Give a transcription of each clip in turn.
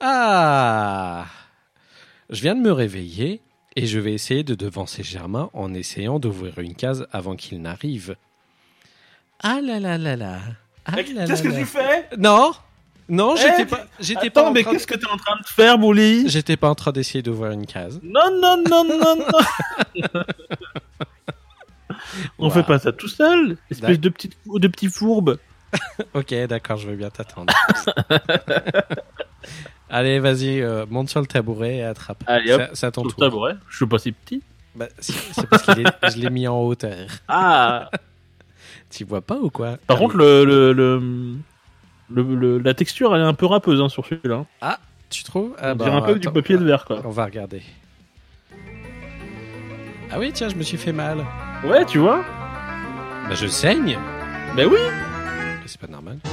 Ah Je viens de me réveiller et je vais essayer de devancer Germain en essayant d'ouvrir une case avant qu'il n'arrive. Ah là là là là Ah là Qu'est-ce que tu fais? Non Non, Eh, j'étais pas, j'étais pas Attends, en mais train qu'est-ce que t'es en train de faire, Bouli? J'étais pas en train d'essayer d'ouvrir une case. Non, non, non, non, non On Wow. fait pas ça tout seul, espèce de petit, de petit fourbe. Ok, d'accord, je vais bien t'attendre. Allez, vas-y, euh, monte sur le tabouret et attrape. Allez, hop, ton Sur le tabouret, je suis pas si petit. Bah, c'est parce que je l'ai mis en hauteur. Ah Tu vois pas ou quoi? Par Ah contre, le, le, le, le- le- la texture, elle est un peu râpeuse hein, sur celui-là. hein. tu trouves? Ah, bah, un peu du papier de verre, quoi. On va regarder. Ah oui, tiens, je me suis fait mal. Ouais, tu vois Bah, je saigne. Ben oui C'est pas normal.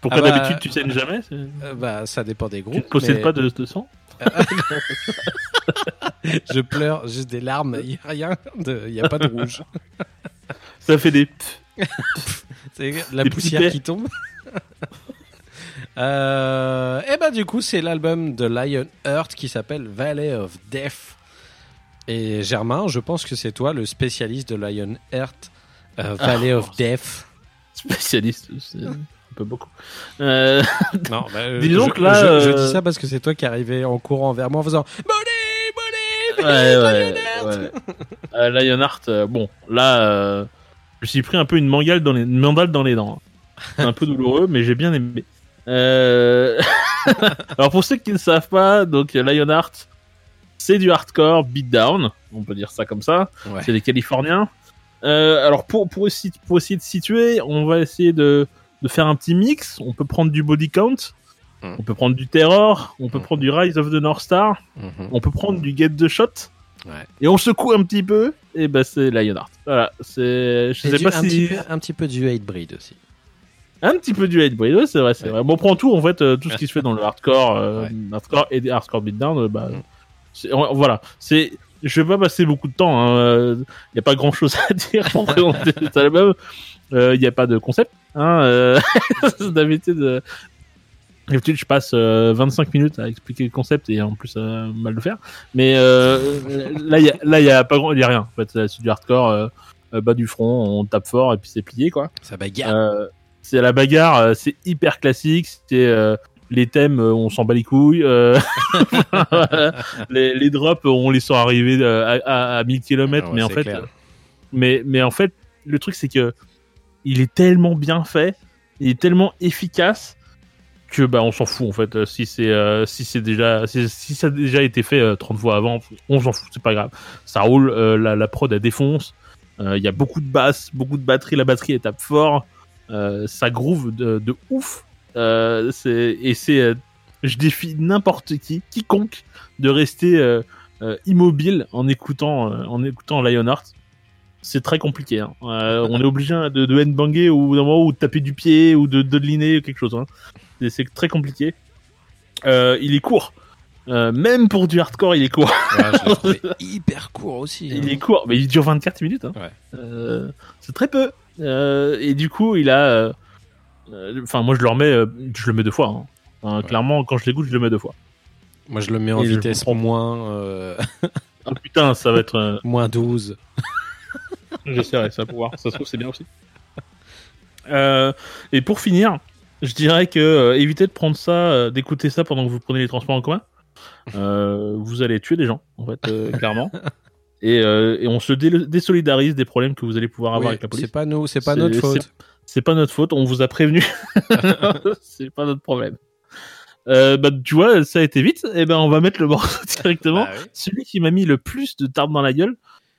Pourquoi Ah bah- d'habitude tu saignes jamais c'est- Euh, bah, ça dépend des Tu groupes. ne possèdes mais pas de, de sang? Je pleure juste des larmes. Il y a rien. Il y a pas de rouge. Ça fait des... C'est la Des poussière qui tombe. euh, et ben du coup, c'est l'album de Lion Heart qui s'appelle Valley of Death. Et Germain, je pense que c'est toi le spécialiste de Lion Heart, euh, Valley Ah, of Death. Spécialiste, c'est un peu beaucoup. Euh, Non, bah, euh, Dis donc, je, là, je, je euh, dis ça parce que c'est toi qui arrivais en courant vers moi en faisant Money, money, ouais, ouais, Lionheart ouais. Euh, Lionheart, euh, bon, là, euh, je me suis pris un peu une mandale dans les, une mandale dans les dents. hein. C'est un peu douloureux, mais j'ai bien aimé. Euh... Alors pour ceux qui ne savent pas, donc Lionheart, c'est du hardcore beatdown, on peut dire ça comme ça. Ouais. C'est des Californiens. Euh, alors pour pour essayer, pour essayer de situer, on va essayer de de faire un petit mix. On peut prendre du body count, Mm. on peut prendre du terror, on peut Mm. prendre du Rise of the North Star, Mhm. on peut prendre du Get the Shot. Ouais. Et on secoue un petit peu, et ben c'est Lionheart. Voilà, c'est, je Et sais du- pas un, si petit peu, un petit peu du hate breed aussi. un petit peu du Hatebreed, ouais, c'est vrai, c'est Ouais. vrai. Bon, on prend tout en fait, euh, tout ce qui se fait dans le hardcore, euh, Ouais. hardcore et des hardcore beatdown, euh, bah, c'est- on- voilà, c'est, je vais pas passer beaucoup de temps. Il n'y a pas grand chose à dire pour présenter cet album. Il n'y a pas de concept. Hein, euh, d'habitude, euh, d'habitude, je passe euh, 25 minutes à expliquer le concept et en plus euh, mal le faire. Mais euh, là, il y a, là, y a pas grand, y a rien. En fait, c'est du hardcore, euh, euh, bas du front, on tape fort et puis c'est plié quoi. Ça bagarre. Euh, c'est la bagarre, euh, c'est hyper classique. C'est euh, les thèmes, euh, on s'en bat les couilles. euh, les, les drops, on les sent arriver euh, à, à, à 1000 km, Ah ouais, mais en fait, clair. mais mais en fait, le truc c'est que il est tellement bien fait, il est tellement efficace que bah on s'en fout en fait. Euh, Si c'est euh, si c'est déjà si, si ça a déjà été fait euh, 30 fois avant, on s'en fout, c'est pas grave. Ça roule, euh, la, la prod elle défonce. Euh, Il y a beaucoup de basses, beaucoup de batterie, la batterie elle tape fort. Euh, ça groove de, de ouf. Euh, et c'est euh, je défie n'importe qui, quiconque, de rester euh, immobile en écoutant en écoutant Lionheart. C'est très compliqué. hein. On est obligé de, de headbanger ou d'un moment ou de taper du pied ou de de ou quelque chose. hein. C'est- très compliqué. Il est court. Euh, même pour du hardcore, il est court. Ouais, je hyper court aussi. Il hein. est court, mais il dure 24 minutes. hein. Ouais. Euh, c'est très peu. Euh, et du coup, il a. euh, Enfin, moi, je le remets. euh, je le mets deux fois. hein. Enfin, Ouais. Clairement, quand je l'écoute, je le mets deux fois. Moi, je le mets en Et vitesse comprends. moins, euh, Ah, putain, ça va être. euh, moins 12. J'essaierai, ça va pouvoir. Ça se trouve, c'est bien aussi. Euh, et pour finir, je dirais que euh, évitez de prendre ça, euh, d'écouter ça pendant que vous prenez les transports en commun. Euh, vous allez tuer des gens, en fait, euh, clairement. et, euh, et on se dé- désolidarise des problèmes que vous allez pouvoir avoir Oui, avec la police. c'est pas nous, c'est pas notre faute. C'est pas notre faute, on vous a prévenu. c'est pas notre problème. Euh, bah, tu vois, ça a été vite. Et ben, on va mettre le morceau directement. Bah oui. Celui qui m'a mis le plus de tarbes dans la gueule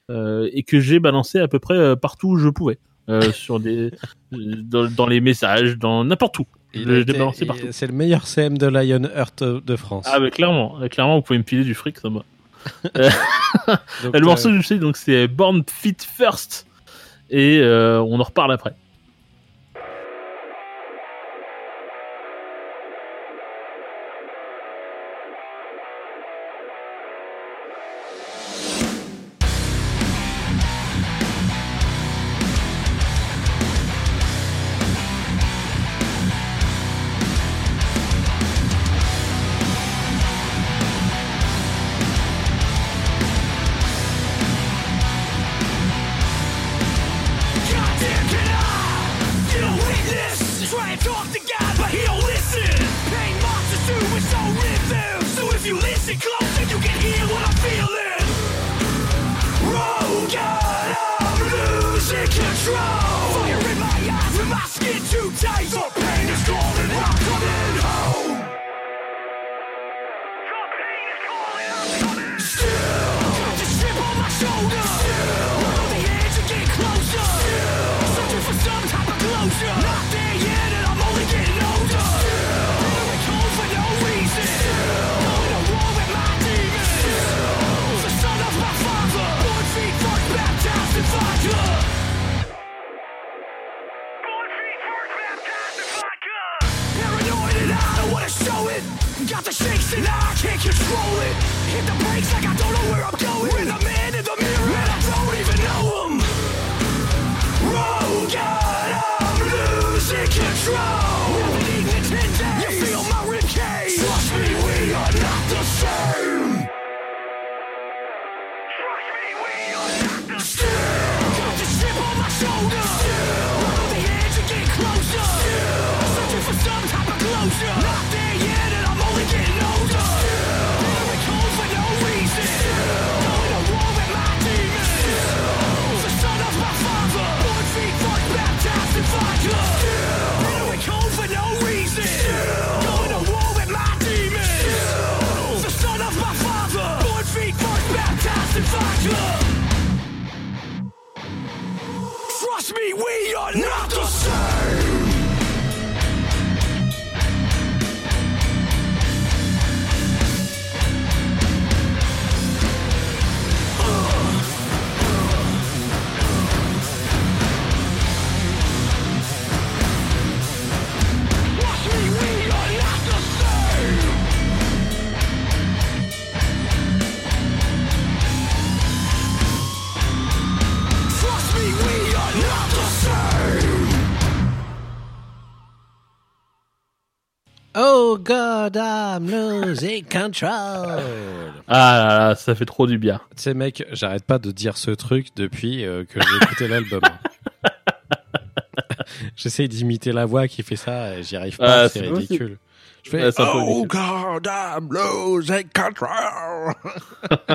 euh, et que j'ai balancé à peu près euh, partout où je pouvais. Euh, sur des, dans, dans les messages, dans n'importe où. C'est le meilleur CM de Lionheart de France. Ah, mais clairement, clairement, vous pouvez me filer du fric, ça. Donc, le morceau, je sais, donc c'est Born Fit First. Et on en reparle après. Get off Me, we are not the same. Oh God, I'm losing control. Ah là là, ça fait trop du bien. tu sais, mec, j'arrête pas de dire ce truc depuis euh, que j'ai écouté l'album. J'essaye d'imiter la voix qui fait ça et j'y arrive pas, Ah, c'est ridicule. Je fais peu Oh ridicule. God, I'm losing control.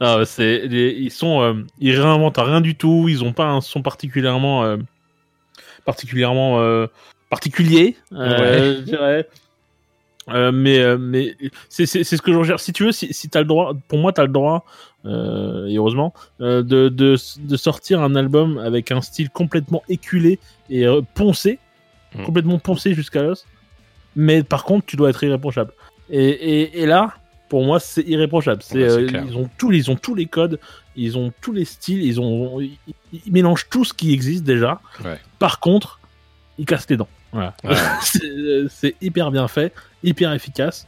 Non, c'est ils sont euh, ils réinventent rien du tout, ils ont pas un son particulièrement euh, particulièrement euh, particulier, euh, je dirais. Euh, mais euh, mais c'est c'est c'est ce que je recherche. Si tu veux, si si t'as le droit, pour moi t'as le droit euh, et heureusement euh, de de de sortir un album avec un style complètement éculé et poncé, Mm. complètement poncé jusqu'à l'os. Mais par contre, tu dois être irréprochable. Et et, et là, pour moi, c'est irréprochable. C'est Ouais, ils ont tous ils ont tous les codes, ils ont tous les styles, ils ont ils, ils mélangent tout ce qui existe déjà. Ouais. Par contre, ils cassent les dents. Voilà. Ouais. c'est euh, c'est hyper bien fait, hyper efficace.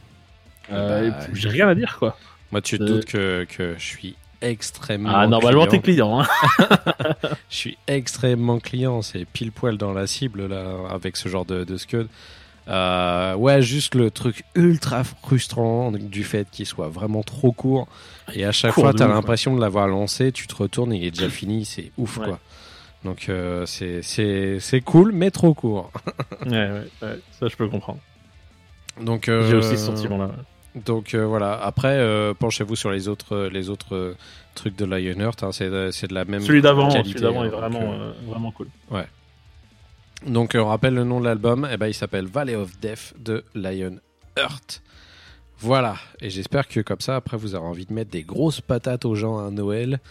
Euh, Bah, J'ai rien à dire quoi. Moi, tu te Euh. doutes que, que je suis extrêmement. Ah normalement t'es client. client. Hein. Je suis extrêmement client. C'est pile poil dans la cible là avec ce genre de, de scud. Euh, ouais, juste le truc ultra frustrant du fait qu'il soit vraiment trop court. Et à chaque Court fois, t'as l'impression de l'avoir lancé, tu te retournes et il est déjà fini. C'est ouf Ouais. quoi. Donc euh, c'est cool, mais trop court. ouais, ouais, ouais, ça je peux comprendre. Donc euh, J'ai aussi ce sentiment là. Donc euh, voilà. Après, euh, penchez-vous sur les autres, les autres trucs de Lionheart. Hein. C'est, de la même. Celui d'avant, celui d'avant est hein, vraiment, donc, vraiment cool. Donc, euh, on rappelle le nom de l'album. Eh ben, il s'appelle Valley of Death de Lionheart. Voilà. Et j'espère que comme ça, après, vous aurez envie de mettre des grosses patates aux gens à Noël.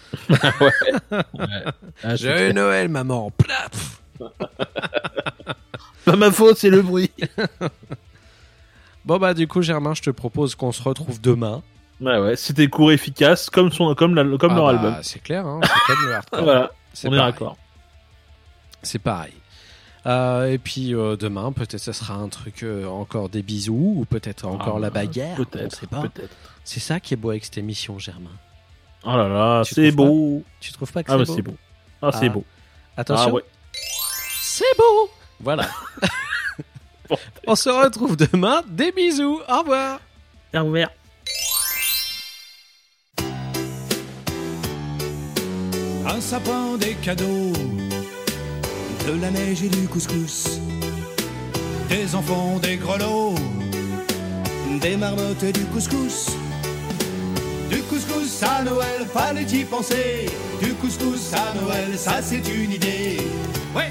Ah, J'ai Noël, maman. Plaf Pas ma faute, c'est le bruit. Bon bah du coup Germain, je te propose qu'on se retrouve demain. Ouais, ouais, c'était court, efficace, comme, son, comme, la- comme Ah leur bah, album. C'est clair, hein, c'est comme le hardcore. Voilà, C'est on est pareil. d'accord. C'est pareil. Euh, et puis euh, demain, peut-être ce sera un truc euh, encore des bisous ou peut-être encore Ah, la bagarre. On Peut-être, sait pas. peut-être. C'est ça qui est beau avec cette émission, Germain. Oh là là, c'est beau. Tu trouves pas que Ah, bah, c'est c'est beau beau. Ah, c'est Ah. beau. Attention, Ah, ouais. c'est beau. Voilà. On se retrouve demain. Des bisous. Au revoir. Bien ouvert. Un sapin, des cadeaux, de la neige et du couscous, des enfants, des grelots, des marmottes et du couscous. Du couscous à Noël, fallait y penser. Du couscous à Noël, ça c'est une idée. Ouais.